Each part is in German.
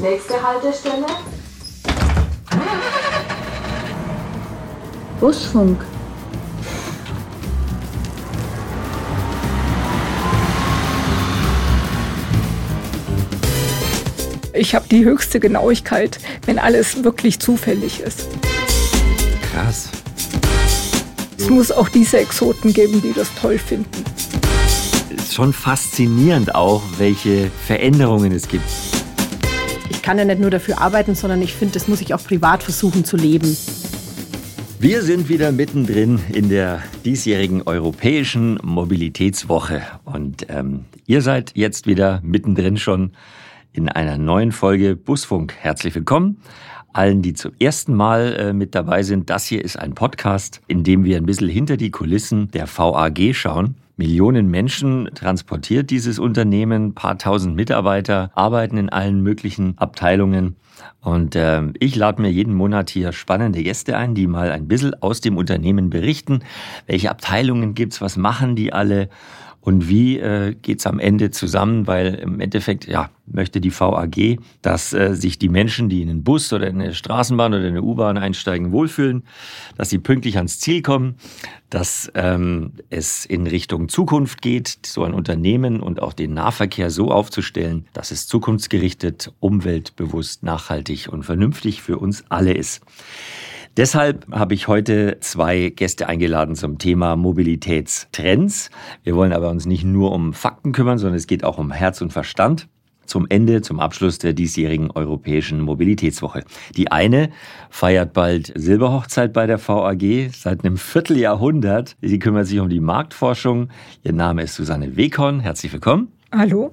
Nächste Haltestelle. Busfunk. Ich habe die höchste Genauigkeit, wenn alles wirklich zufällig ist. Krass. Es muss auch diese Exoten geben, die das toll finden. Ist schon faszinierend auch, welche Veränderungen es gibt. Ich kann ja nicht nur dafür arbeiten, sondern ich finde, das muss ich auch privat versuchen zu leben. Wir sind wieder mittendrin in der diesjährigen Europäischen Mobilitätswoche. Und ähm, ihr seid jetzt wieder mittendrin schon in einer neuen Folge Busfunk. Herzlich willkommen. Allen, die zum ersten Mal äh, mit dabei sind, das hier ist ein Podcast, in dem wir ein bisschen hinter die Kulissen der VAG schauen. Millionen Menschen transportiert dieses Unternehmen, paar tausend Mitarbeiter arbeiten in allen möglichen Abteilungen. Und äh, ich lade mir jeden Monat hier spannende Gäste ein, die mal ein bisschen aus dem Unternehmen berichten. Welche Abteilungen gibt's? Was machen die alle? Und wie äh, geht am Ende zusammen, weil im Endeffekt ja, möchte die VAG, dass äh, sich die Menschen, die in einen Bus oder in eine Straßenbahn oder in eine U-Bahn einsteigen, wohlfühlen, dass sie pünktlich ans Ziel kommen, dass ähm, es in Richtung Zukunft geht, so ein Unternehmen und auch den Nahverkehr so aufzustellen, dass es zukunftsgerichtet, umweltbewusst, nachhaltig und vernünftig für uns alle ist. Deshalb habe ich heute zwei Gäste eingeladen zum Thema Mobilitätstrends. Wir wollen aber uns nicht nur um Fakten kümmern, sondern es geht auch um Herz und Verstand zum Ende, zum Abschluss der diesjährigen Europäischen Mobilitätswoche. Die eine feiert bald Silberhochzeit bei der VAG seit einem Vierteljahrhundert. Sie kümmert sich um die Marktforschung. Ihr Name ist Susanne Wekon. Herzlich willkommen. Hallo.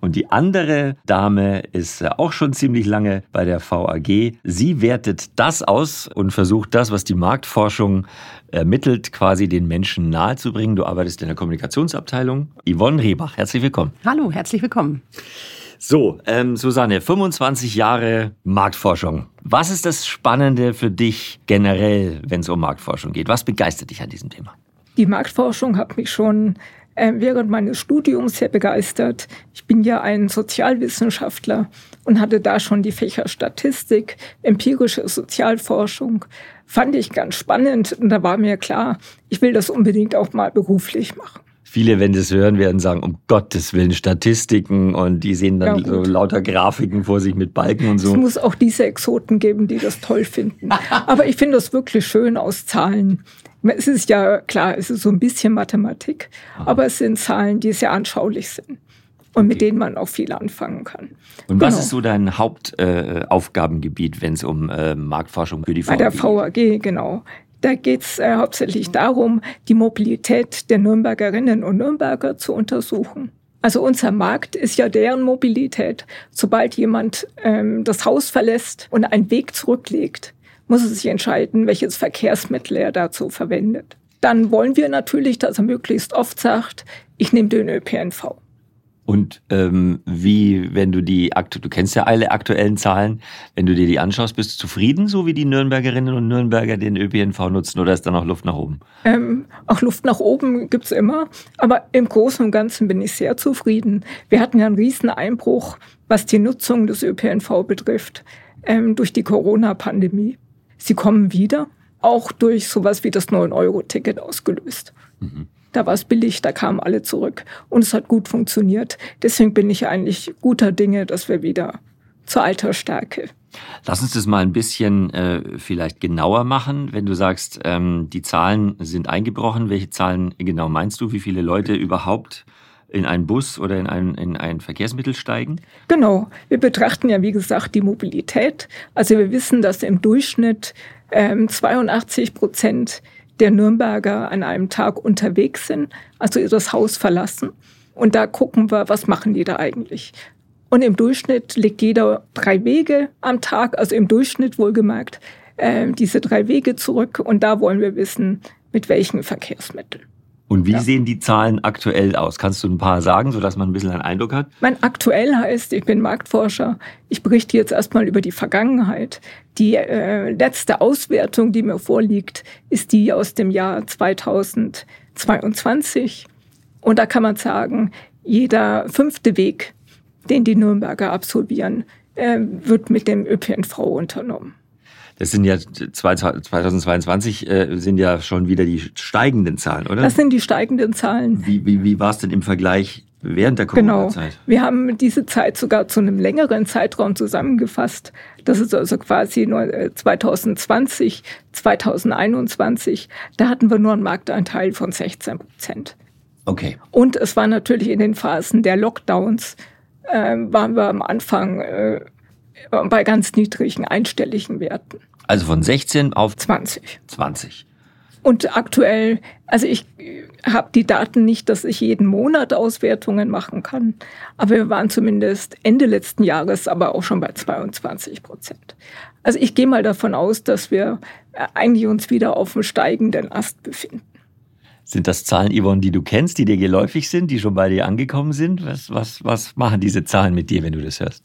Und die andere Dame ist äh, auch schon ziemlich lange bei der VAG. Sie wertet das aus und versucht das, was die Marktforschung ermittelt, quasi den Menschen nahezubringen. Du arbeitest in der Kommunikationsabteilung. Yvonne Rehbach, herzlich willkommen. Hallo, herzlich willkommen. So, ähm, Susanne, 25 Jahre Marktforschung. Was ist das Spannende für dich generell, wenn es um Marktforschung geht? Was begeistert dich an diesem Thema? Die Marktforschung hat mich schon während meines Studiums sehr begeistert. Ich bin ja ein Sozialwissenschaftler und hatte da schon die Fächer Statistik, empirische Sozialforschung. Fand ich ganz spannend und da war mir klar, ich will das unbedingt auch mal beruflich machen. Viele, wenn das hören, werden sagen, um Gottes Willen, Statistiken und die sehen dann ja, so lauter Grafiken vor sich mit Balken und so. Es muss auch diese Exoten geben, die das toll finden. Aber ich finde das wirklich schön aus Zahlen. Es ist ja klar, es ist so ein bisschen Mathematik, Aha. aber es sind Zahlen, die sehr anschaulich sind und okay. mit denen man auch viel anfangen kann. Und genau. was ist so dein Hauptaufgabengebiet, äh, wenn es um äh, Marktforschung für die VAG geht? Bei der VAG, genau. Da geht es äh, hauptsächlich darum, die Mobilität der Nürnbergerinnen und Nürnberger zu untersuchen. Also unser Markt ist ja deren Mobilität. Sobald jemand ähm, das Haus verlässt und einen Weg zurücklegt, muss er sich entscheiden, welches Verkehrsmittel er dazu verwendet. Dann wollen wir natürlich, dass er möglichst oft sagt, ich nehme den ÖPNV. Und ähm, wie, wenn du die, du kennst ja alle aktuellen Zahlen, wenn du dir die anschaust, bist du zufrieden, so wie die Nürnbergerinnen und Nürnberger den ÖPNV nutzen oder ist da noch Luft nach oben? Ähm, auch Luft nach oben gibt's immer, aber im Großen und Ganzen bin ich sehr zufrieden. Wir hatten ja einen riesen Einbruch, was die Nutzung des ÖPNV betrifft, ähm, durch die Corona-Pandemie. Sie kommen wieder, auch durch sowas wie das 9-Euro-Ticket ausgelöst. Mhm. Da war es billig, da kamen alle zurück und es hat gut funktioniert. Deswegen bin ich eigentlich guter Dinge, dass wir wieder zur alter Stärke. Lass uns das mal ein bisschen äh, vielleicht genauer machen. Wenn du sagst, ähm, die Zahlen sind eingebrochen, welche Zahlen genau meinst du? Wie viele Leute überhaupt in einen Bus oder in ein, in ein Verkehrsmittel steigen? Genau. Wir betrachten ja, wie gesagt, die Mobilität. Also wir wissen, dass im Durchschnitt ähm, 82 Prozent der Nürnberger an einem Tag unterwegs sind, also das Haus verlassen. Und da gucken wir, was machen die da eigentlich? Und im Durchschnitt legt jeder drei Wege am Tag, also im Durchschnitt wohlgemerkt, äh, diese drei Wege zurück. Und da wollen wir wissen, mit welchen Verkehrsmitteln. Und wie ja. sehen die Zahlen aktuell aus? Kannst du ein paar sagen, sodass man ein bisschen einen Eindruck hat? Mein aktuell heißt, ich bin Marktforscher. Ich berichte jetzt erstmal über die Vergangenheit. Die äh, letzte Auswertung, die mir vorliegt, ist die aus dem Jahr 2022. Und da kann man sagen, jeder fünfte Weg, den die Nürnberger absolvieren, äh, wird mit dem ÖPNV unternommen. Das sind ja 2022 äh, sind ja schon wieder die steigenden Zahlen, oder? Das sind die steigenden Zahlen. Wie, wie, wie war es denn im Vergleich während der Corona-Zeit? Genau. Wir haben diese Zeit sogar zu einem längeren Zeitraum zusammengefasst. Das ist also quasi 2020, 2021. Da hatten wir nur einen Marktanteil von 16 Prozent. Okay. Und es war natürlich in den Phasen der Lockdowns, äh, waren wir am Anfang äh, bei ganz niedrigen einstelligen Werten. Also von 16 auf 20. 20. Und aktuell, also ich habe die Daten nicht, dass ich jeden Monat Auswertungen machen kann, aber wir waren zumindest Ende letzten Jahres aber auch schon bei 22 Prozent. Also ich gehe mal davon aus, dass wir eigentlich uns wieder auf dem steigenden Ast befinden. Sind das Zahlen, Yvonne, die du kennst, die dir geläufig sind, die schon bei dir angekommen sind? Was, was, was machen diese Zahlen mit dir, wenn du das hörst?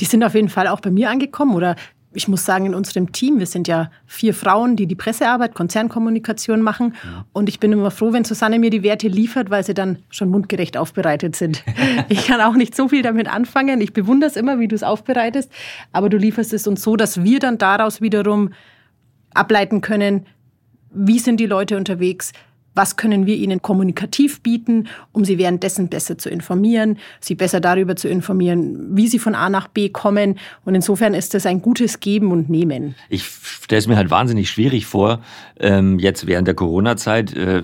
Die sind auf jeden Fall auch bei mir angekommen oder ich muss sagen, in unserem Team, wir sind ja vier Frauen, die die Pressearbeit, Konzernkommunikation machen. Und ich bin immer froh, wenn Susanne mir die Werte liefert, weil sie dann schon mundgerecht aufbereitet sind. ich kann auch nicht so viel damit anfangen. Ich bewundere es immer, wie du es aufbereitest. Aber du lieferst es uns so, dass wir dann daraus wiederum ableiten können, wie sind die Leute unterwegs, was können wir ihnen kommunikativ bieten, um sie währenddessen besser zu informieren, sie besser darüber zu informieren, wie sie von A nach B kommen. Und insofern ist das ein gutes Geben und Nehmen. Ich stelle es mir halt wahnsinnig schwierig vor, ähm, jetzt während der Corona-Zeit, äh,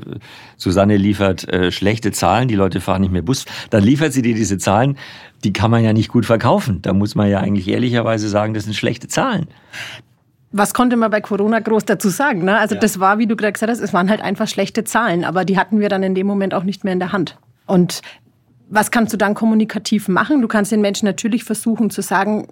Susanne liefert äh, schlechte Zahlen, die Leute fahren nicht mehr Bus, dann liefert sie dir diese Zahlen, die kann man ja nicht gut verkaufen. Da muss man ja eigentlich ehrlicherweise sagen, das sind schlechte Zahlen was konnte man bei Corona groß dazu sagen? Ne? Also ja. das war, wie du gerade gesagt hast, es waren halt einfach schlechte Zahlen, aber die hatten wir dann in dem Moment auch nicht mehr in der Hand. Und was kannst du dann kommunikativ machen? Du kannst den Menschen natürlich versuchen zu sagen,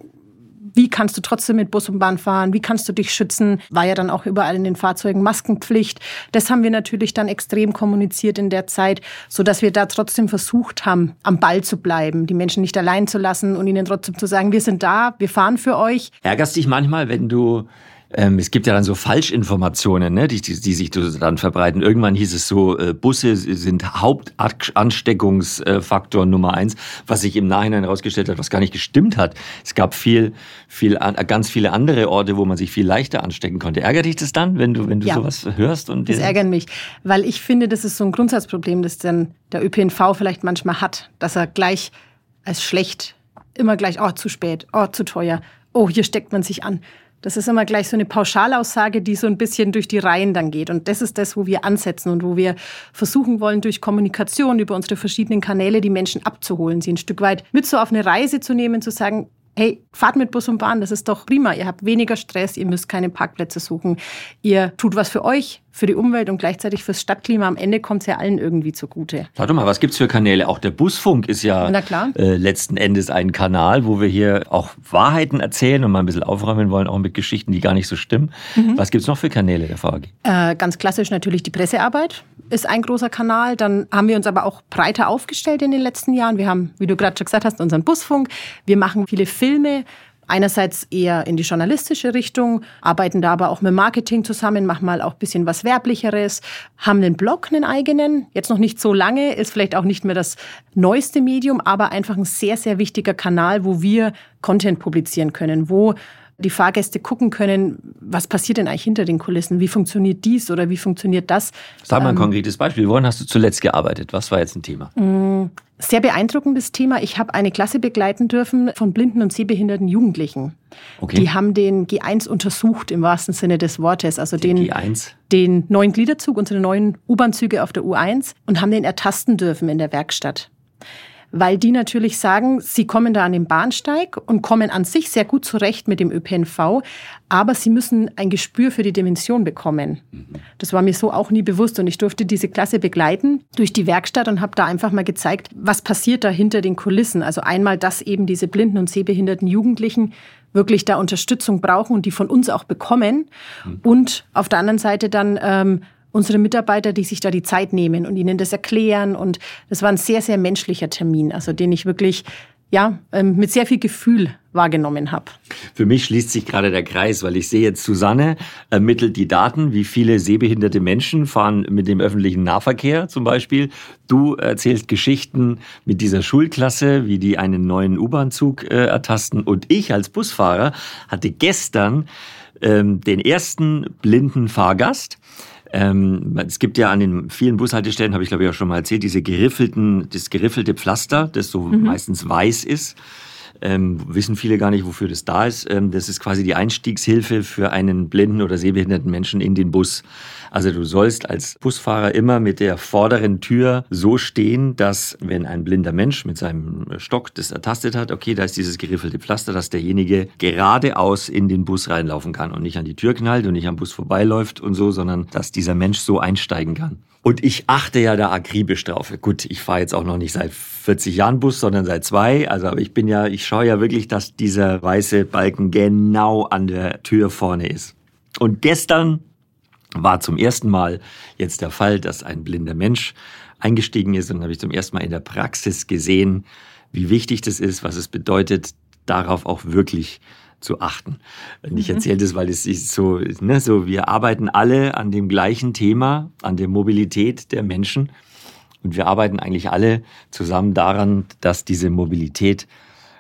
wie kannst du trotzdem mit Bus und Bahn fahren? Wie kannst du dich schützen? War ja dann auch überall in den Fahrzeugen Maskenpflicht. Das haben wir natürlich dann extrem kommuniziert in der Zeit, so dass wir da trotzdem versucht haben, am Ball zu bleiben, die Menschen nicht allein zu lassen und ihnen trotzdem zu sagen, wir sind da, wir fahren für euch. Ärgerst dich manchmal, wenn du ähm, es gibt ja dann so Falschinformationen, ne, die, die, die sich dann verbreiten. Irgendwann hieß es so, äh, Busse sind Hauptansteckungsfaktor Nummer eins, was sich im Nachhinein herausgestellt hat, was gar nicht gestimmt hat. Es gab viel, viel, ganz viele andere Orte, wo man sich viel leichter anstecken konnte. Ärgert dich das dann, wenn du, wenn du ja, sowas hörst? Und das ärgert mich, weil ich finde, das ist so ein Grundsatzproblem, das dann der ÖPNV vielleicht manchmal hat, dass er gleich als schlecht immer gleich, oh, zu spät, oh, zu teuer, oh, hier steckt man sich an. Das ist immer gleich so eine Pauschalaussage, die so ein bisschen durch die Reihen dann geht. Und das ist das, wo wir ansetzen und wo wir versuchen wollen, durch Kommunikation über unsere verschiedenen Kanäle die Menschen abzuholen, sie ein Stück weit mit so auf eine Reise zu nehmen, zu sagen, hey, fahrt mit Bus und Bahn, das ist doch prima. Ihr habt weniger Stress, ihr müsst keine Parkplätze suchen. Ihr tut was für euch, für die Umwelt und gleichzeitig fürs Stadtklima. Am Ende kommt es ja allen irgendwie zugute. Warte mal, was gibt es für Kanäle? Auch der Busfunk ist ja äh, letzten Endes ein Kanal, wo wir hier auch Wahrheiten erzählen und mal ein bisschen aufräumen wollen, auch mit Geschichten, die gar nicht so stimmen. Mhm. Was gibt es noch für Kanäle der VAG? Äh, ganz klassisch natürlich die Pressearbeit ist ein großer Kanal. Dann haben wir uns aber auch breiter aufgestellt in den letzten Jahren. Wir haben, wie du gerade schon gesagt hast, unseren Busfunk. Wir machen viele Filme. Einerseits eher in die journalistische Richtung, arbeiten da aber auch mit Marketing zusammen, machen mal auch ein bisschen was Werblicheres, haben einen Blog, einen eigenen, jetzt noch nicht so lange, ist vielleicht auch nicht mehr das neueste Medium, aber einfach ein sehr, sehr wichtiger Kanal, wo wir Content publizieren können, wo die Fahrgäste gucken können, was passiert denn eigentlich hinter den Kulissen? Wie funktioniert dies oder wie funktioniert das? Sag mal ein ähm, konkretes Beispiel. Woran hast du zuletzt gearbeitet? Was war jetzt ein Thema? Mm, sehr beeindruckendes Thema. Ich habe eine Klasse begleiten dürfen von blinden und sehbehinderten Jugendlichen. Okay. Die haben den G1 untersucht im wahrsten Sinne des Wortes. Also den, den, G1. den neuen Gliederzug, unsere neuen U-Bahn-Züge auf der U1 und haben den ertasten dürfen in der Werkstatt weil die natürlich sagen, sie kommen da an den Bahnsteig und kommen an sich sehr gut zurecht mit dem ÖPNV, aber sie müssen ein Gespür für die Dimension bekommen. Das war mir so auch nie bewusst und ich durfte diese Klasse begleiten durch die Werkstatt und habe da einfach mal gezeigt, was passiert da hinter den Kulissen. Also einmal, dass eben diese blinden und sehbehinderten Jugendlichen wirklich da Unterstützung brauchen und die von uns auch bekommen. Und auf der anderen Seite dann ähm, unsere Mitarbeiter, die sich da die Zeit nehmen und ihnen das erklären. Und das war ein sehr, sehr menschlicher Termin, also den ich wirklich ja, ähm, mit sehr viel Gefühl wahrgenommen habe. Für mich schließt sich gerade der Kreis, weil ich sehe jetzt, Susanne ermittelt die Daten, wie viele sehbehinderte Menschen fahren mit dem öffentlichen Nahverkehr zum Beispiel. Du erzählst Geschichten mit dieser Schulklasse, wie die einen neuen U-Bahn-Zug äh, ertasten. Und ich als Busfahrer hatte gestern ähm, den ersten blinden Fahrgast. Ähm, es gibt ja an den vielen Bushaltestellen, habe ich glaube ich auch schon mal erzählt, diese geriffelten, das geriffelte Pflaster, das so mhm. meistens weiß ist. Ähm, wissen viele gar nicht, wofür das da ist. Ähm, das ist quasi die Einstiegshilfe für einen blinden oder sehbehinderten Menschen in den Bus. Also du sollst als Busfahrer immer mit der vorderen Tür so stehen, dass wenn ein blinder Mensch mit seinem Stock das ertastet hat, okay, da ist dieses geriffelte Pflaster, dass derjenige geradeaus in den Bus reinlaufen kann und nicht an die Tür knallt und nicht am Bus vorbeiläuft und so, sondern dass dieser Mensch so einsteigen kann. Und ich achte ja da akribisch drauf. Gut, ich fahre jetzt auch noch nicht seit 40 Jahren Bus, sondern seit zwei. Also ich bin ja, ich schaue ja wirklich, dass dieser weiße Balken genau an der Tür vorne ist. Und gestern war zum ersten Mal jetzt der Fall, dass ein blinder Mensch eingestiegen ist und habe ich zum ersten Mal in der Praxis gesehen, wie wichtig das ist, was es bedeutet, darauf auch wirklich zu achten. Ich mhm. erzähle das, weil es ist so, ne, so, wir arbeiten alle an dem gleichen Thema, an der Mobilität der Menschen. Und wir arbeiten eigentlich alle zusammen daran, dass diese Mobilität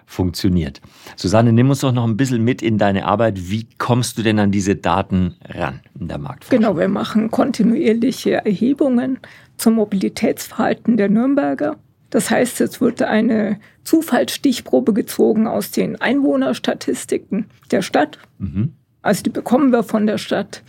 funktioniert. Susanne, nimm uns doch noch ein bisschen mit in deine Arbeit. Wie kommst du denn an diese Daten ran in der Marktforschung? Genau, wir machen kontinuierliche Erhebungen zum Mobilitätsverhalten der Nürnberger. Das heißt, es wird eine Zufallsstichprobe gezogen aus den Einwohnerstatistiken der Stadt. Mhm. Also die bekommen wir von der Stadt.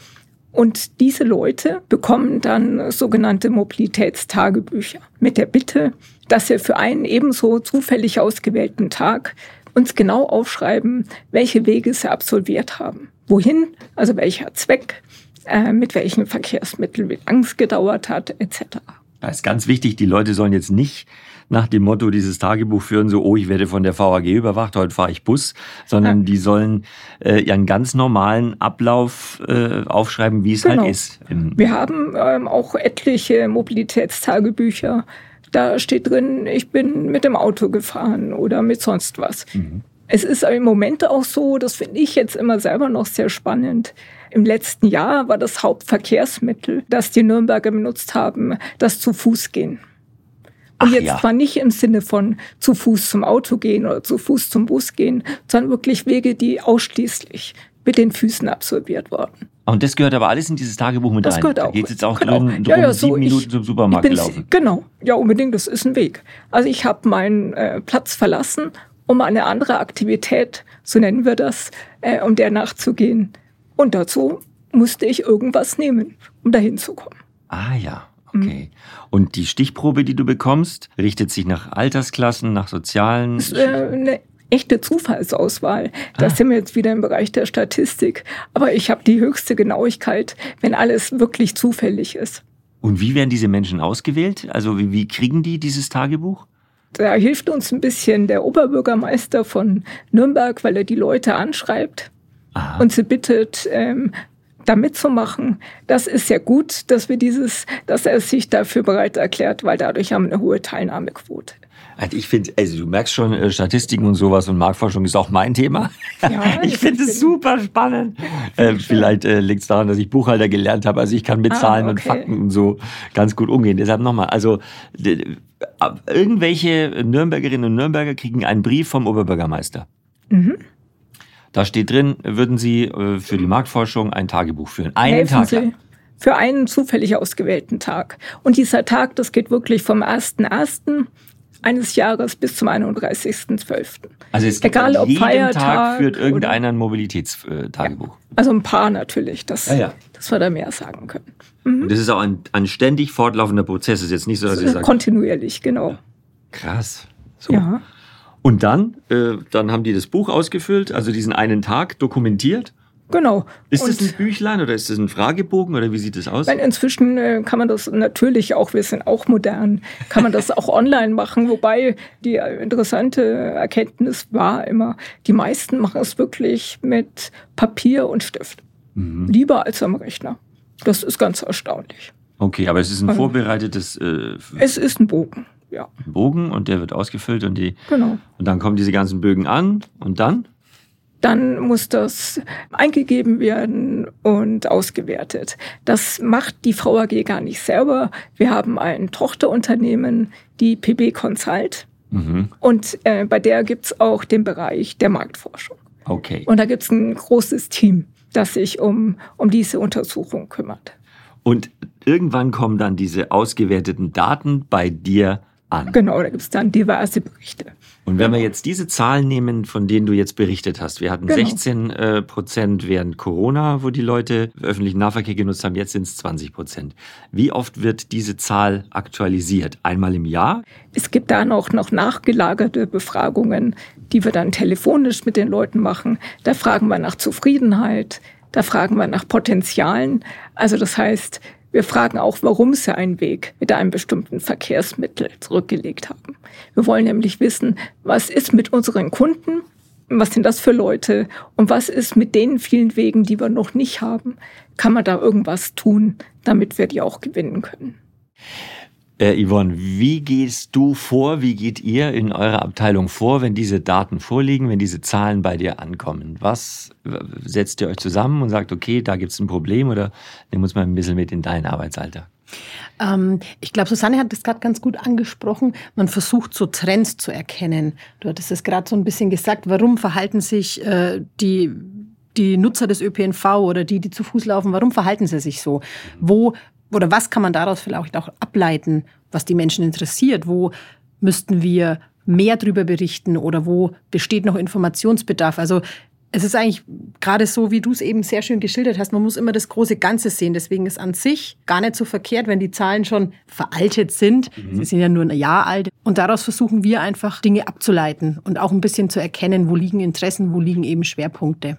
Und diese Leute bekommen dann sogenannte Mobilitätstagebücher mit der Bitte, dass wir für einen ebenso zufällig ausgewählten Tag uns genau aufschreiben, welche Wege sie absolviert haben. Wohin, also welcher Zweck, äh, mit welchen Verkehrsmitteln, wie lang es gedauert hat, etc. Das ist ganz wichtig, die Leute sollen jetzt nicht nach dem Motto dieses Tagebuch führen, so, oh, ich werde von der VAG überwacht, heute fahre ich Bus, sondern ja. die sollen äh, ihren ganz normalen Ablauf äh, aufschreiben, wie es halt genau. halt ist. Wir haben ähm, auch etliche Mobilitätstagebücher. Da steht drin, ich bin mit dem Auto gefahren oder mit sonst was. Mhm. Es ist im Moment auch so, das finde ich jetzt immer selber noch sehr spannend. Im letzten Jahr war das Hauptverkehrsmittel, das die Nürnberger benutzt haben, das zu Fuß gehen. Und Ach, jetzt ja. zwar nicht im Sinne von zu Fuß zum Auto gehen oder zu Fuß zum Bus gehen, sondern wirklich Wege, die ausschließlich mit den Füßen absolviert wurden. Und das gehört aber alles in dieses Tagebuch mit das rein. Gehört auch. Da geht jetzt auch genau. drin, drum, ja, ja, so sieben Minuten ich, zum Supermarkt gelaufen. Genau, ja unbedingt, das ist ein Weg. Also ich habe meinen äh, Platz verlassen, um eine andere Aktivität, so nennen wir das, äh, um der nachzugehen. Und dazu musste ich irgendwas nehmen, um dahin zu kommen. Ah ja. Okay. Mhm. Und die Stichprobe, die du bekommst, richtet sich nach Altersklassen, nach sozialen. Das ist äh, eine echte Zufallsauswahl. Da ah. sind wir jetzt wieder im Bereich der Statistik. Aber ich habe die höchste Genauigkeit, wenn alles wirklich zufällig ist. Und wie werden diese Menschen ausgewählt? Also wie, wie kriegen die dieses Tagebuch? Da hilft uns ein bisschen der Oberbürgermeister von Nürnberg, weil er die Leute anschreibt Aha. und sie bittet, ähm, da mitzumachen. Das ist ja gut, dass wir dieses, dass er sich dafür bereit erklärt, weil dadurch haben wir eine hohe Teilnahmequote. Also ich finde, also du merkst schon, äh, Statistiken und sowas und Marktforschung ist auch mein Thema. Ja, ich finde es super spannend. Äh, vielleicht äh, liegt es daran, dass ich Buchhalter gelernt habe. Also ich kann mit ah, Zahlen okay. und Fakten und so ganz gut umgehen. Deshalb nochmal, also irgendwelche Nürnbergerinnen und Nürnberger kriegen einen Brief vom Oberbürgermeister. Mhm. Da steht drin, würden Sie äh, für die Marktforschung ein Tagebuch führen. Einen Helfen Tag lang. Für einen zufällig ausgewählten Tag. Und dieser Tag, das geht wirklich vom 1.1. eines Jahres bis zum 31.12. Also es gibt Egal, ob jeden Feiertag Tag führt irgendeiner ein Mobilitätstagebuch. Ja, also ein paar natürlich, das, ja, ja. dass wir da mehr sagen können. Mhm. Und das ist auch ein, ein ständig fortlaufender Prozess. Das ist jetzt nicht so, dass ich sage... Kontinuierlich, genau. Krass. So. Ja. Und dann, äh, dann haben die das Buch ausgefüllt, also diesen einen Tag dokumentiert. Genau. Ist und das ein Büchlein oder ist das ein Fragebogen oder wie sieht das aus? Weil inzwischen äh, kann man das natürlich auch, wir sind auch modern, kann man das auch online machen, wobei die interessante Erkenntnis war immer, die meisten machen es wirklich mit Papier und Stift. Mhm. Lieber als am Rechner. Das ist ganz erstaunlich. Okay, aber es ist ein also vorbereitetes. Äh, es ist ein Bogen. Ja. Bogen und der wird ausgefüllt und die. Genau. Und dann kommen diese ganzen Bögen an und dann? Dann muss das eingegeben werden und ausgewertet. Das macht die VAG gar nicht selber. Wir haben ein Tochterunternehmen, die PB Consult. Mhm. Und äh, bei der gibt's auch den Bereich der Marktforschung. Okay. Und da gibt's ein großes Team, das sich um, um diese Untersuchung kümmert. Und irgendwann kommen dann diese ausgewerteten Daten bei dir an. Genau, da gibt es dann diverse Berichte. Und wenn wir jetzt diese Zahlen nehmen, von denen du jetzt berichtet hast, wir hatten genau. 16 äh, Prozent während Corona, wo die Leute öffentlichen Nahverkehr genutzt haben, jetzt sind es 20 Prozent. Wie oft wird diese Zahl aktualisiert? Einmal im Jahr? Es gibt da noch, noch nachgelagerte Befragungen, die wir dann telefonisch mit den Leuten machen. Da fragen wir nach Zufriedenheit, da fragen wir nach Potenzialen. Also das heißt, wir fragen auch, warum sie einen Weg mit einem bestimmten Verkehrsmittel zurückgelegt haben. Wir wollen nämlich wissen, was ist mit unseren Kunden, was sind das für Leute und was ist mit den vielen Wegen, die wir noch nicht haben. Kann man da irgendwas tun, damit wir die auch gewinnen können? Äh, Yvonne, wie gehst du vor, wie geht ihr in eurer Abteilung vor, wenn diese Daten vorliegen, wenn diese Zahlen bei dir ankommen? Was setzt ihr euch zusammen und sagt, okay, da gibt es ein Problem oder nimm uns mal ein bisschen mit in deinen Arbeitsalltag? Ähm, ich glaube, Susanne hat das gerade ganz gut angesprochen. Man versucht so Trends zu erkennen. Du hattest es gerade so ein bisschen gesagt. Warum verhalten sich äh, die die Nutzer des ÖPNV oder die, die zu Fuß laufen, warum verhalten sie sich so? Wo oder was kann man daraus vielleicht auch ableiten, was die Menschen interessiert? Wo müssten wir mehr darüber berichten oder wo besteht noch Informationsbedarf? Also es ist eigentlich gerade so, wie du es eben sehr schön geschildert hast, man muss immer das große Ganze sehen. Deswegen ist an sich gar nicht so verkehrt, wenn die Zahlen schon veraltet sind. Mhm. Sie sind ja nur ein Jahr alt. Und daraus versuchen wir einfach Dinge abzuleiten und auch ein bisschen zu erkennen, wo liegen Interessen, wo liegen eben Schwerpunkte.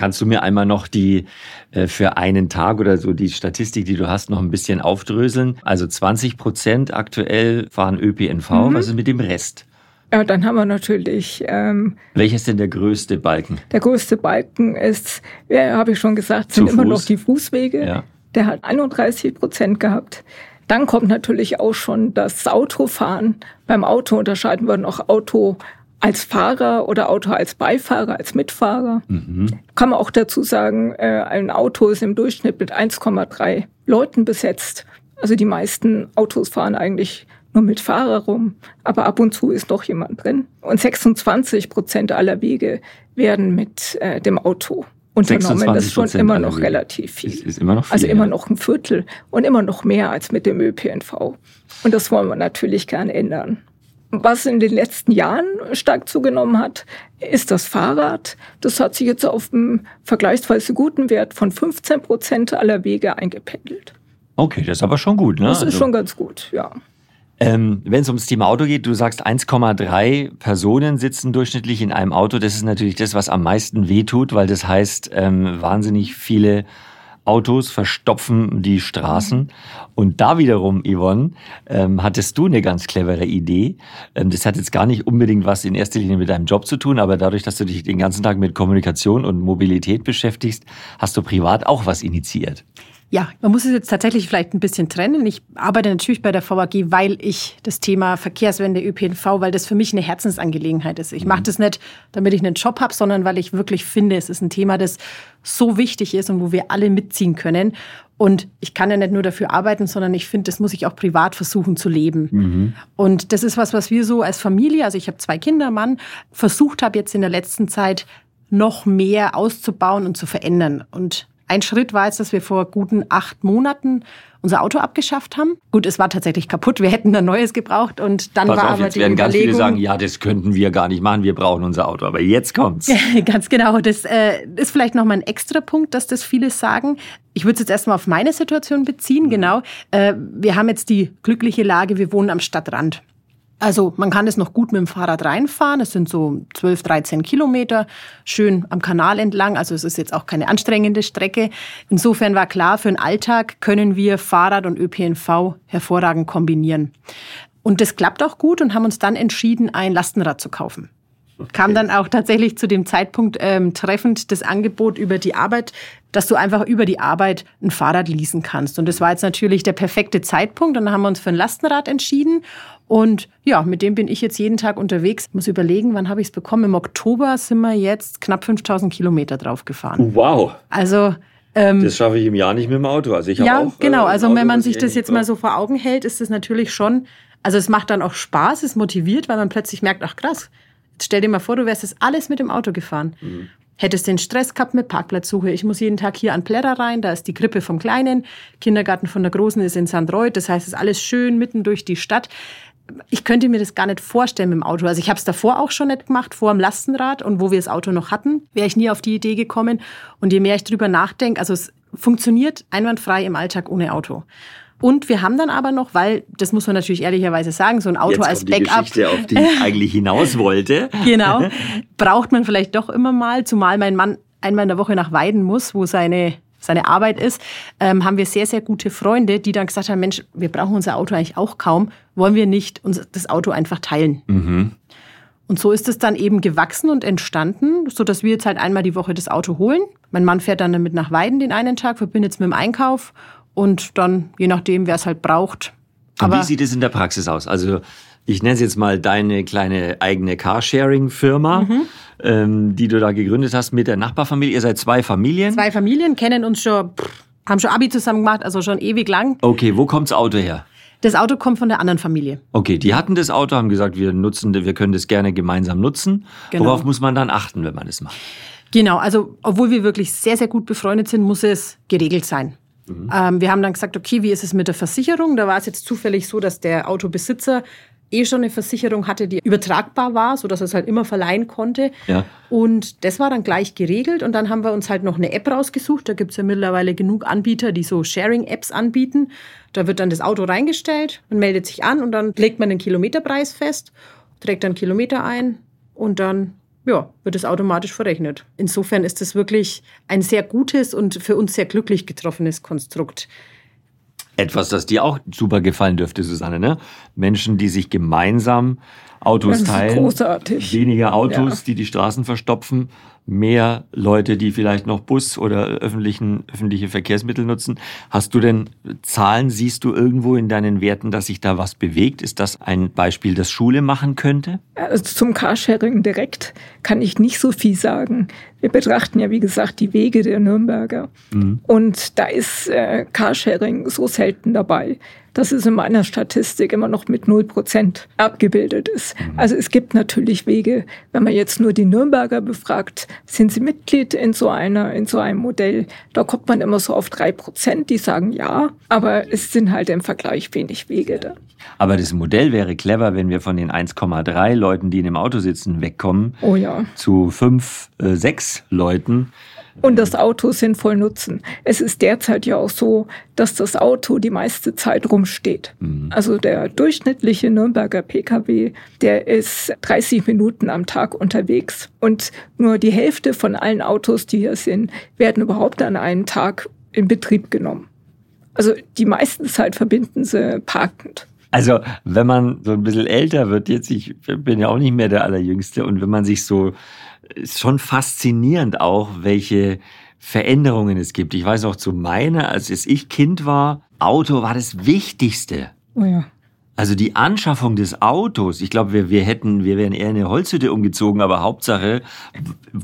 Kannst du mir einmal noch die äh, für einen Tag oder so die Statistik, die du hast, noch ein bisschen aufdröseln? Also 20 Prozent aktuell fahren ÖPNV. Mhm. Was ist mit dem Rest? Ja, dann haben wir natürlich. Ähm, Welcher ist denn der größte Balken? Der größte Balken ist, ja, habe ich schon gesagt, sind immer noch die Fußwege. Ja. Der hat 31 Prozent gehabt. Dann kommt natürlich auch schon das Autofahren. Beim Auto unterscheiden wir noch Auto als Fahrer oder Auto als Beifahrer, als Mitfahrer. Mhm. Kann man auch dazu sagen, äh, ein Auto ist im Durchschnitt mit 1,3 Leuten besetzt. Also die meisten Autos fahren eigentlich nur mit Fahrer rum, aber ab und zu ist noch jemand drin. Und 26 Prozent aller Wege werden mit äh, dem Auto unternommen. Das ist schon immer noch relativ viel. Ist, ist immer noch viel, also immer noch ein Viertel und immer noch mehr als mit dem ÖPNV. Und das wollen wir natürlich gerne ändern. Was in den letzten Jahren stark zugenommen hat, ist das Fahrrad. Das hat sich jetzt auf einem vergleichsweise guten Wert von 15 Prozent aller Wege eingependelt. Okay, das ist aber schon gut, ne? Das ist also, schon ganz gut, ja. Ähm, Wenn es ums Thema Auto geht, du sagst 1,3 Personen sitzen durchschnittlich in einem Auto. Das ist natürlich das, was am meisten wehtut, weil das heißt, ähm, wahnsinnig viele Autos verstopfen die Straßen. Und da wiederum, Yvonne, ähm, hattest du eine ganz clevere Idee. Ähm, das hat jetzt gar nicht unbedingt was in erster Linie mit deinem Job zu tun, aber dadurch, dass du dich den ganzen Tag mit Kommunikation und Mobilität beschäftigst, hast du privat auch was initiiert. Ja, man muss es jetzt tatsächlich vielleicht ein bisschen trennen. Ich arbeite natürlich bei der VAG, weil ich das Thema Verkehrswende ÖPNV, weil das für mich eine Herzensangelegenheit ist. Ich mache mhm. das nicht, damit ich einen Job habe, sondern weil ich wirklich finde, es ist ein Thema, das so wichtig ist und wo wir alle mitziehen können. Und ich kann ja nicht nur dafür arbeiten, sondern ich finde, das muss ich auch privat versuchen zu leben. Mhm. Und das ist was, was wir so als Familie, also ich habe zwei Kinder, Mann, versucht habe jetzt in der letzten Zeit noch mehr auszubauen und zu verändern. Und ein Schritt war jetzt, dass wir vor guten acht Monaten unser Auto abgeschafft haben. Gut, es war tatsächlich kaputt. Wir hätten ein neues gebraucht und dann Pass war auf, aber jetzt die werden ganz viele sagen, ja, das könnten wir gar nicht machen. Wir brauchen unser Auto. Aber jetzt kommt's. ganz genau. Das äh, ist vielleicht noch mal ein extra Punkt, dass das viele sagen. Ich würde es jetzt erstmal auf meine Situation beziehen. Mhm. Genau. Äh, wir haben jetzt die glückliche Lage, wir wohnen am Stadtrand. Also man kann es noch gut mit dem Fahrrad reinfahren. Es sind so 12, 13 Kilometer, schön am Kanal entlang. Also es ist jetzt auch keine anstrengende Strecke. Insofern war klar, für den Alltag können wir Fahrrad und ÖPNV hervorragend kombinieren. Und das klappt auch gut und haben uns dann entschieden, ein Lastenrad zu kaufen. kam dann auch tatsächlich zu dem Zeitpunkt ähm, treffend das Angebot über die Arbeit, dass du einfach über die Arbeit ein Fahrrad leasen kannst. Und das war jetzt natürlich der perfekte Zeitpunkt. Und dann haben wir uns für ein Lastenrad entschieden. Und ja, mit dem bin ich jetzt jeden Tag unterwegs. Ich muss überlegen, wann habe ich es bekommen? Im Oktober sind wir jetzt knapp 5000 Kilometer drauf gefahren. Wow. Also ähm, das schaffe ich im Jahr nicht mit dem Auto. Also ich ja, auch, genau. Äh, also Auto, wenn man sich das jetzt mal so vor Augen hält, ist das natürlich schon. Also es macht dann auch Spaß, es motiviert, weil man plötzlich merkt, ach krass, jetzt stell dir mal vor, du wärst das alles mit dem Auto gefahren. Mhm. Hättest den Stress gehabt mit Parkplatzsuche. Ich muss jeden Tag hier an Plärrer rein, da ist die Krippe vom Kleinen, Kindergarten von der Großen ist in St. Reut, das heißt, es ist alles schön mitten durch die Stadt ich könnte mir das gar nicht vorstellen mit dem Auto. Also ich habe es davor auch schon nicht gemacht, vor dem Lastenrad und wo wir das Auto noch hatten, wäre ich nie auf die Idee gekommen. Und je mehr ich drüber nachdenke, also es funktioniert einwandfrei im Alltag ohne Auto. Und wir haben dann aber noch, weil, das muss man natürlich ehrlicherweise sagen, so ein Auto Jetzt als kommt Backup. Die Geschichte, auf die ich eigentlich hinaus wollte. genau. Braucht man vielleicht doch immer mal, zumal mein Mann einmal in der Woche nach Weiden muss, wo seine seine Arbeit ist, ähm, haben wir sehr, sehr gute Freunde, die dann gesagt haben, Mensch, wir brauchen unser Auto eigentlich auch kaum, wollen wir nicht uns das Auto einfach teilen. Mhm. Und so ist es dann eben gewachsen und entstanden, so dass wir jetzt halt einmal die Woche das Auto holen. Mein Mann fährt dann damit nach Weiden den einen Tag, verbindet es mit dem Einkauf und dann, je nachdem, wer es halt braucht. Aber wie sieht es in der Praxis aus? Also ich nenne es jetzt mal deine kleine eigene Carsharing-Firma, mhm. ähm, die du da gegründet hast mit der Nachbarfamilie. Ihr seid zwei Familien. Zwei Familien kennen uns schon, haben schon Abi zusammen gemacht, also schon ewig lang. Okay, wo kommt das Auto her? Das Auto kommt von der anderen Familie. Okay, die hatten das Auto, haben gesagt, wir nutzen, wir können das gerne gemeinsam nutzen. Genau. Worauf muss man dann achten, wenn man das macht? Genau, also obwohl wir wirklich sehr, sehr gut befreundet sind, muss es geregelt sein. Mhm. Ähm, wir haben dann gesagt, okay, wie ist es mit der Versicherung? Da war es jetzt zufällig so, dass der Autobesitzer eh schon eine Versicherung hatte, die übertragbar war, sodass er es halt immer verleihen konnte. Ja. Und das war dann gleich geregelt. Und dann haben wir uns halt noch eine App rausgesucht. Da gibt es ja mittlerweile genug Anbieter, die so Sharing-Apps anbieten. Da wird dann das Auto reingestellt, man meldet sich an und dann legt man den Kilometerpreis fest, trägt dann Kilometer ein und dann ja, wird es automatisch verrechnet. Insofern ist es wirklich ein sehr gutes und für uns sehr glücklich getroffenes Konstrukt. Etwas, das dir auch super gefallen dürfte, Susanne, ne? Menschen, die sich gemeinsam Autos teilen. Großartig. Weniger Autos, ja. die die Straßen verstopfen mehr Leute, die vielleicht noch Bus oder öffentlichen, öffentliche Verkehrsmittel nutzen. Hast du denn Zahlen, siehst du irgendwo in deinen Werten, dass sich da was bewegt? Ist das ein Beispiel, das Schule machen könnte? Also zum Carsharing direkt kann ich nicht so viel sagen. Wir betrachten ja, wie gesagt, die Wege der Nürnberger. Mhm. Und da ist äh, Carsharing so selten dabei dass es in meiner Statistik immer noch mit 0% abgebildet ist. Mhm. Also es gibt natürlich Wege, wenn man jetzt nur die Nürnberger befragt, sind sie Mitglied in so einer, in so einem Modell? Da kommt man immer so auf 3%, die sagen ja, aber es sind halt im Vergleich wenig Wege da. Aber das Modell wäre clever, wenn wir von den 1,3 Leuten, die in dem Auto sitzen, wegkommen. Oh ja. Zu 5, äh, 6 Leuten und das Auto sinnvoll nutzen. Es ist derzeit ja auch so, dass das Auto die meiste Zeit rumsteht. Mhm. Also der durchschnittliche Nürnberger Pkw, der ist 30 Minuten am Tag unterwegs. Und nur die Hälfte von allen Autos, die hier sind, werden überhaupt an einem Tag in Betrieb genommen. Also die meiste Zeit verbinden sie parkend. Also, wenn man so ein bisschen älter wird, jetzt, ich bin ja auch nicht mehr der Allerjüngste, und wenn man sich so ist schon faszinierend auch, welche Veränderungen es gibt. Ich weiß noch zu meiner, als ich Kind war, Auto war das Wichtigste. Oh ja. Also die Anschaffung des Autos, ich glaube, wir, wir hätten, wir wären eher in eine Holzhütte umgezogen, aber Hauptsache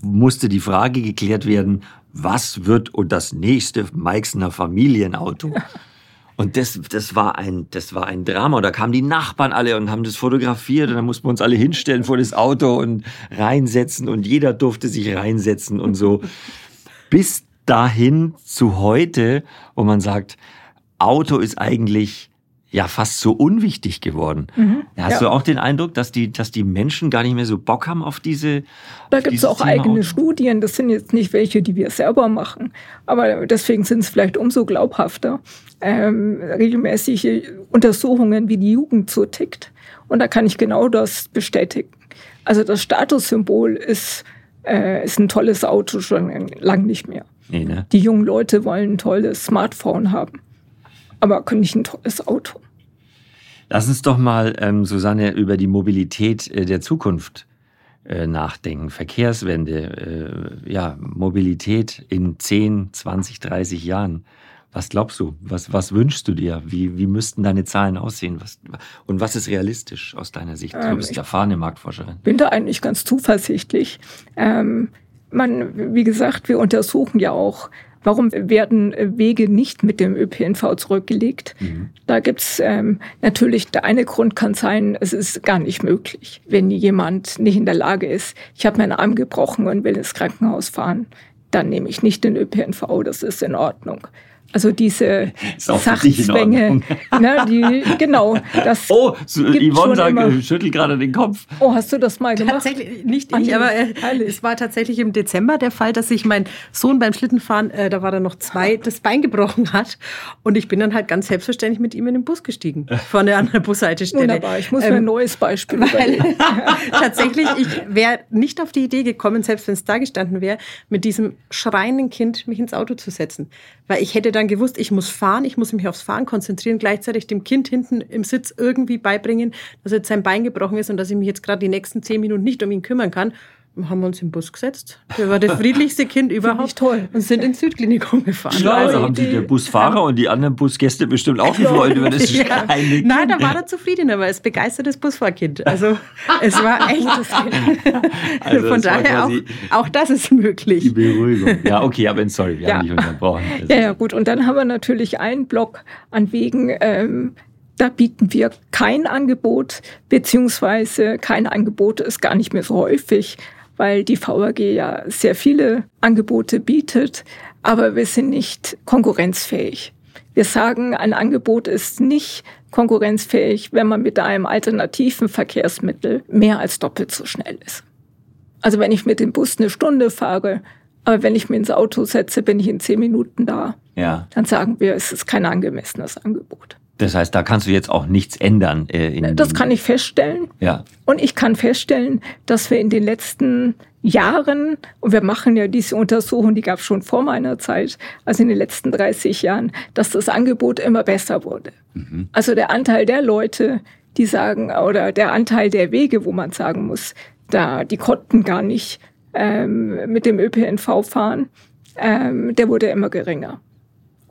musste die Frage geklärt werden, was wird und das nächste Meixner Familienauto? Und das, das, war ein, das war ein Drama. Und da kamen die Nachbarn alle und haben das fotografiert. Und dann mussten wir uns alle hinstellen vor das Auto und reinsetzen. Und jeder durfte sich reinsetzen und so. Bis dahin zu heute, wo man sagt, Auto ist eigentlich ja fast so unwichtig geworden. Mhm, Hast ja. du auch den Eindruck, dass die, dass die Menschen gar nicht mehr so Bock haben auf diese. Da gibt es auch Thema eigene Auto? Studien. Das sind jetzt nicht welche, die wir selber machen. Aber deswegen sind es vielleicht umso glaubhafter. Ähm, regelmäßige Untersuchungen, wie die Jugend so tickt. Und da kann ich genau das bestätigen. Also das Statussymbol ist, äh, ist ein tolles Auto schon lang nicht mehr. Nee, ne? Die jungen Leute wollen ein tolles Smartphone haben aber können nicht ein tolles Auto. Lass uns doch mal, ähm, Susanne, über die Mobilität äh, der Zukunft äh, nachdenken. Verkehrswende, äh, ja, Mobilität in 10, 20, 30 Jahren. Was glaubst du? Was, was wünschst du dir? Wie, wie müssten deine Zahlen aussehen? Was, und was ist realistisch aus deiner Sicht? Du ähm, bist erfahrene Marktforscherin. Ich bin da eigentlich ganz zuversichtlich. Ähm, man, wie gesagt, wir untersuchen ja auch Warum werden Wege nicht mit dem ÖPNV zurückgelegt? Mhm. Da gibt's ähm, natürlich, der eine Grund kann sein, es ist gar nicht möglich, wenn jemand nicht in der Lage ist, ich habe meinen Arm gebrochen und will ins Krankenhaus fahren, dann nehme ich nicht den ÖPNV, das ist in Ordnung. Also diese Sachzwänge, ne, die, genau. Das oh, Yvonne sagt, schüttelt gerade den Kopf. Oh, hast du das mal gemacht? Tatsächlich, nicht ich, aber äh, es war tatsächlich im Dezember der Fall, dass sich mein Sohn beim Schlittenfahren, äh, da war er noch zwei, das Bein gebrochen hat. Und ich bin dann halt ganz selbstverständlich mit ihm in den Bus gestiegen, von der anderen Bushaltestelle. Wunderbar, ich muss ähm, mir ein neues Beispiel weil, Tatsächlich, ich wäre nicht auf die Idee gekommen, selbst wenn es da gestanden wäre, mit diesem schreienden Kind mich ins Auto zu setzen. Weil ich hätte dann gewusst, ich muss fahren, ich muss mich aufs Fahren konzentrieren, gleichzeitig dem Kind hinten im Sitz irgendwie beibringen, dass jetzt sein Bein gebrochen ist und dass ich mich jetzt gerade die nächsten zehn Minuten nicht um ihn kümmern kann haben wir uns im Bus gesetzt. Wir waren das friedlichste Kind überhaupt toll. und sind ins Südklinikum gefahren. Schlau, also haben sich der Busfahrer und die anderen Busgäste bestimmt auch gefreut über das ja. Nein, da war er zufrieden, aber es begeistertes Busfahrkind. Also es war echt das Kind. Also Von daher auch, auch das ist möglich. Die Beruhigung. Ja, okay, aber sorry, wir ja. haben dich unterbrochen. Ja, ja, gut. Und dann haben wir natürlich einen Block an Wegen, ähm, da bieten wir kein Angebot, beziehungsweise kein Angebot ist gar nicht mehr so häufig weil die VAG ja sehr viele Angebote bietet, aber wir sind nicht konkurrenzfähig. Wir sagen, ein Angebot ist nicht konkurrenzfähig, wenn man mit einem alternativen Verkehrsmittel mehr als doppelt so schnell ist. Also wenn ich mit dem Bus eine Stunde fahre, aber wenn ich mir ins Auto setze, bin ich in zehn Minuten da. Ja. Dann sagen wir, es ist kein angemessenes Angebot. Das heißt, da kannst du jetzt auch nichts ändern. Äh, das kann ich feststellen. Ja. Und ich kann feststellen, dass wir in den letzten Jahren, und wir machen ja diese Untersuchung, die gab es schon vor meiner Zeit, also in den letzten 30 Jahren, dass das Angebot immer besser wurde. Mhm. Also der Anteil der Leute, die sagen, oder der Anteil der Wege, wo man sagen muss, da die konnten gar nicht ähm, mit dem ÖPNV fahren, ähm, der wurde immer geringer.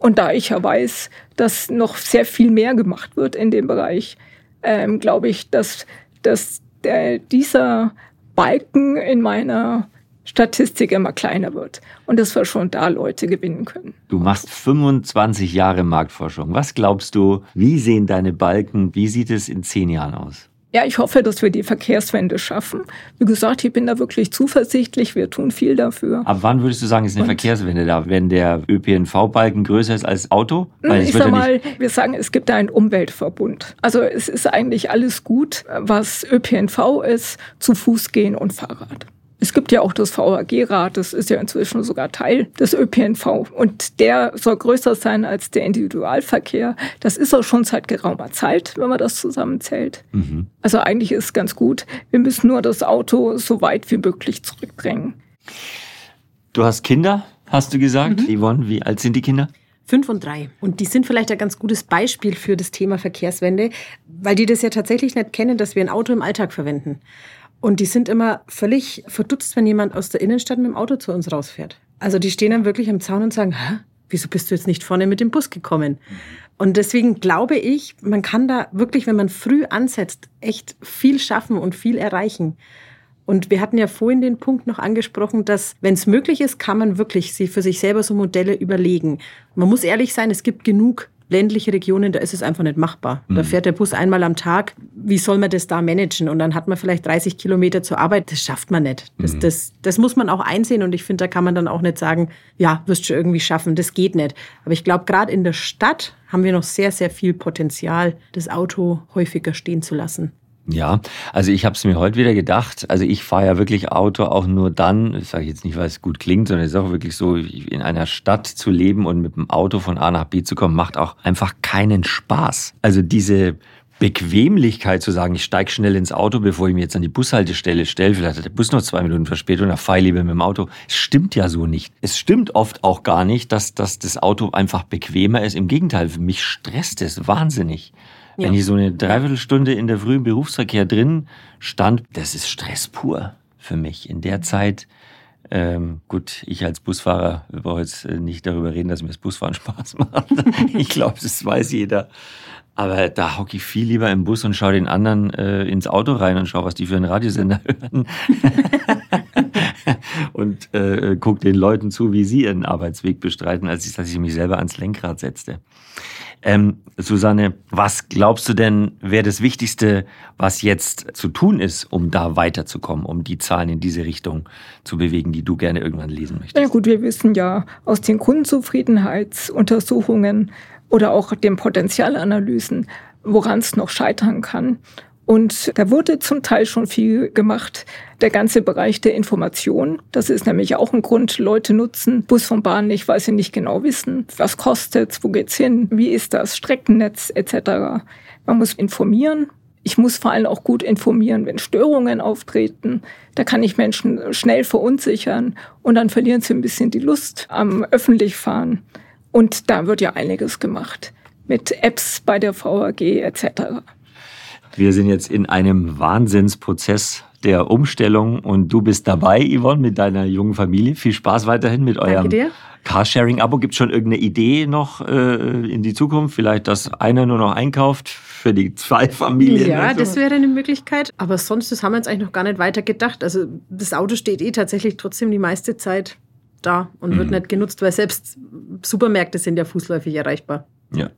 Und da ich ja weiß, dass noch sehr viel mehr gemacht wird in dem Bereich, ähm, glaube ich, dass, dass der, dieser Balken in meiner Statistik immer kleiner wird und dass wir schon da Leute gewinnen können. Du machst 25 Jahre Marktforschung. Was glaubst du, wie sehen deine Balken, wie sieht es in zehn Jahren aus? Ja, ich hoffe, dass wir die Verkehrswende schaffen. Wie gesagt, ich bin da wirklich zuversichtlich. Wir tun viel dafür. Ab wann würdest du sagen, ist eine Und Verkehrswende da? Wenn der ÖPNV-Balken größer ist als Auto? Weil ich sag ja mal, wir sagen, es gibt da einen Umweltverbund. Also es ist eigentlich alles gut, was ÖPNV ist, zu Fuß gehen und Fahrrad. Es gibt ja auch das VAG-Rad, das ist ja inzwischen sogar Teil des ÖPNV. Und der soll größer sein als der Individualverkehr. Das ist auch schon seit geraumer Zeit, wenn man das zusammenzählt. Mhm. Also eigentlich ist es ganz gut. Wir müssen nur das Auto so weit wie möglich zurückdrängen. Du hast Kinder, hast du gesagt. Mhm. Yvonne, wie alt sind die Kinder? Fünf und drei. Und die sind vielleicht ein ganz gutes Beispiel für das Thema Verkehrswende, weil die das ja tatsächlich nicht kennen, dass wir ein Auto im Alltag verwenden. Und die sind immer völlig verdutzt, wenn jemand aus der Innenstadt mit dem Auto zu uns rausfährt. Also die stehen dann wirklich am Zaun und sagen, Hä? wieso bist du jetzt nicht vorne mit dem Bus gekommen? Und deswegen glaube ich, man kann da wirklich, wenn man früh ansetzt, echt viel schaffen und viel erreichen. Und wir hatten ja vorhin den Punkt noch angesprochen, dass, wenn es möglich ist, kann man wirklich sich für sich selber so Modelle überlegen. Man muss ehrlich sein, es gibt genug ländliche Regionen, da ist es einfach nicht machbar. Mhm. Da fährt der Bus einmal am Tag. Wie soll man das da managen? Und dann hat man vielleicht 30 Kilometer zur Arbeit. Das schafft man nicht. Das, mhm. das, das muss man auch einsehen. Und ich finde, da kann man dann auch nicht sagen, ja, wirst du irgendwie schaffen. Das geht nicht. Aber ich glaube, gerade in der Stadt haben wir noch sehr, sehr viel Potenzial, das Auto häufiger stehen zu lassen. Ja, also ich habe es mir heute wieder gedacht. Also ich fahre ja wirklich Auto auch nur dann, ich sage jetzt nicht, weil es gut klingt, sondern es ist auch wirklich so, in einer Stadt zu leben und mit dem Auto von A nach B zu kommen, macht auch einfach keinen Spaß. Also diese Bequemlichkeit zu sagen, ich steige schnell ins Auto, bevor ich mich jetzt an die Bushaltestelle stelle, vielleicht hat der Bus noch zwei Minuten Verspätung, dann fahre ich lieber mit dem Auto. Es stimmt ja so nicht. Es stimmt oft auch gar nicht, dass, dass das Auto einfach bequemer ist. Im Gegenteil, für mich stresst es wahnsinnig. Ja. Wenn ich so eine Dreiviertelstunde in der frühen Berufsverkehr drin stand, das ist Stress pur für mich. In der Zeit, ähm, gut, ich als Busfahrer wir brauchen jetzt äh, nicht darüber reden, dass mir das Busfahren Spaß macht. ich glaube, das weiß jeder. Aber da hocke ich viel lieber im Bus und schaue den anderen äh, ins Auto rein und schaue, was die für einen Radiosender hören. und äh, gucke den Leuten zu, wie sie ihren Arbeitsweg bestreiten, als ich, dass ich mich selber ans Lenkrad setzte. Ähm, Susanne, was glaubst du denn, wäre das Wichtigste, was jetzt zu tun ist, um da weiterzukommen, um die Zahlen in diese Richtung zu bewegen, die du gerne irgendwann lesen möchtest? Ja gut, wir wissen ja aus den Kundenzufriedenheitsuntersuchungen oder auch den Potenzialanalysen, woran es noch scheitern kann. Und da wurde zum Teil schon viel gemacht. Der ganze Bereich der Information, das ist nämlich auch ein Grund, Leute nutzen Bus und Bahn nicht, weil sie nicht genau wissen, was kostet, wo geht's hin, wie ist das Streckennetz etc. Man muss informieren. Ich muss vor allem auch gut informieren, wenn Störungen auftreten. Da kann ich Menschen schnell verunsichern und dann verlieren sie ein bisschen die Lust am öffentlich fahren. Und da wird ja einiges gemacht mit Apps bei der VAG etc. Wir sind jetzt in einem Wahnsinnsprozess der Umstellung und du bist dabei, Yvonne, mit deiner jungen Familie. Viel Spaß weiterhin mit eurem Carsharing-Abo. Gibt es schon irgendeine Idee noch äh, in die Zukunft? Vielleicht, dass einer nur noch einkauft für die zwei Familien? Ja, das wäre eine Möglichkeit. Aber sonst, das haben wir uns eigentlich noch gar nicht weiter gedacht. Also das Auto steht eh tatsächlich trotzdem die meiste Zeit da und mhm. wird nicht genutzt, weil selbst Supermärkte sind ja fußläufig erreichbar. Ja.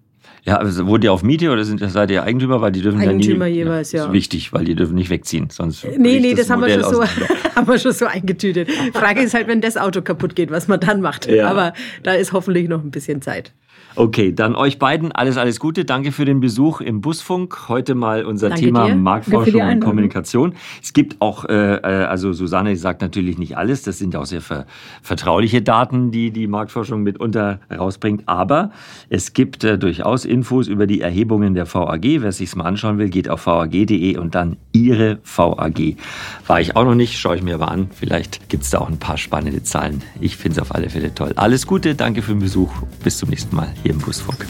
Ja, also wohnt ihr auf Miete oder sind, seid ihr Eigentümer? Weil die dürfen Eigentümer ja nie, jeweils, ja. Das ist wichtig, weil die dürfen nicht wegziehen. Sonst nee, nee, das, das haben, wir schon so, haben wir schon so eingetütet. Frage ist halt, wenn das Auto kaputt geht, was man dann macht. Ja. Aber da ist hoffentlich noch ein bisschen Zeit. Okay, dann euch beiden alles, alles Gute. Danke für den Besuch im Busfunk. Heute mal unser Danke Thema dir. Marktforschung und Kommunikation. Es gibt auch, äh, äh, also Susanne sagt natürlich nicht alles. Das sind auch sehr ver vertrauliche Daten, die die Marktforschung mitunter rausbringt. Aber es gibt äh, durchaus Infos über die Erhebungen der VAG. Wer sich's mal anschauen will, geht auf vag.de und dann Ihre VAG. War ich auch noch nicht, schaue ich mir aber an. Vielleicht gibt's da auch ein paar spannende Zahlen. Ich finde es auf alle Fälle toll. Alles Gute, danke für den Besuch. Bis zum nächsten Mal hier im Busfunk.